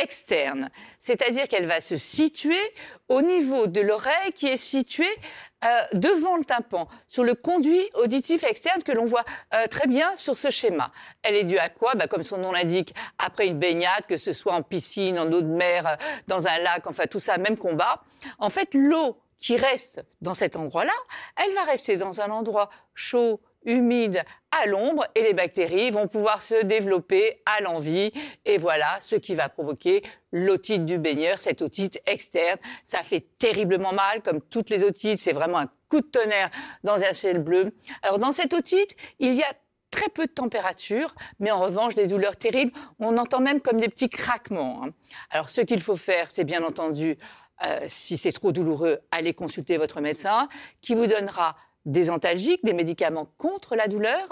externe, c'est-à-dire qu'elle va se situer au niveau de l'oreille qui est située euh, devant le tympan, sur le conduit auditif externe que l'on voit euh, très bien sur ce schéma. Elle est due à quoi? Bah, Comme son nom l'indique, après une baignade, que ce soit en piscine, en eau de mer, euh, dans un lac, enfin tout ça, même combat. En fait, l'eau qui reste dans cet endroit-là, elle va rester dans un endroit chaud, humide à l'ombre et les bactéries vont pouvoir se développer à l'envie et voilà ce qui va provoquer l'otite du baigneur, cette otite externe. Ça fait terriblement mal comme toutes les otites, c'est vraiment un coup de tonnerre dans un ciel bleu. Alors dans cette otite, il y a très peu de température, mais en revanche des douleurs terribles. On entend même comme des petits craquements. Hein. Alors ce qu'il faut faire, c'est bien entendu, euh, si c'est trop douloureux, aller consulter votre médecin qui vous donnera des antalgiques, des médicaments contre la douleur,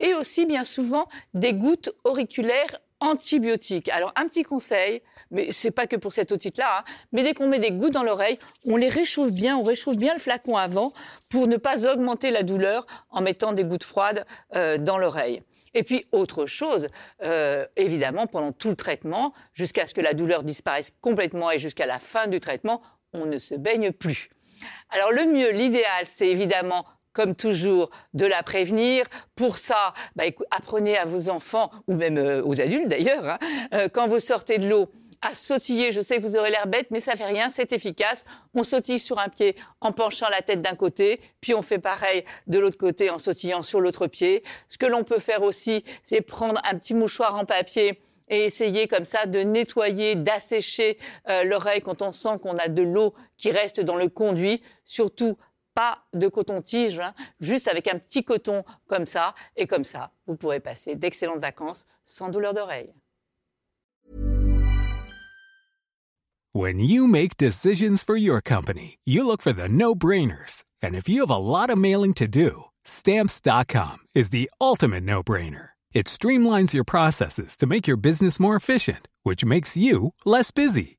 et aussi bien souvent des gouttes auriculaires antibiotiques. Alors un petit conseil, mais c'est pas que pour cette otite-là, hein, mais dès qu'on met des gouttes dans l'oreille, on les réchauffe bien, on réchauffe bien le flacon avant pour ne pas augmenter la douleur en mettant des gouttes froides euh, dans l'oreille. Et puis autre chose, euh, évidemment, pendant tout le traitement, jusqu'à ce que la douleur disparaisse complètement et jusqu'à la fin du traitement, on ne se baigne plus. Alors le mieux, l'idéal, c'est évidemment comme toujours, de la prévenir. Pour ça, bah, apprenez à vos enfants, ou même euh, aux adultes d'ailleurs, hein, euh, quand vous sortez de l'eau, à sautiller. Je sais que vous aurez l'air bête, mais ça fait rien, c'est efficace. On sautille sur un pied en penchant la tête d'un côté, puis on fait pareil de l'autre côté en sautillant sur l'autre pied. Ce que l'on peut faire aussi, c'est prendre un petit mouchoir en papier et essayer comme ça de nettoyer, d'assécher euh, l'oreille quand on sent qu'on a de l'eau qui reste dans le conduit, surtout pas de coton-tige, hein, juste avec un petit coton comme ça, et comme ça, vous pourrez passer d'excellentes vacances sans douleur d'oreille. When you make decisions for your company, you look for the no-brainers. And if you have a lot of mailing to do, stamps.com is the ultimate no-brainer. It streamlines your processes to make your business more efficient, which makes you less busy.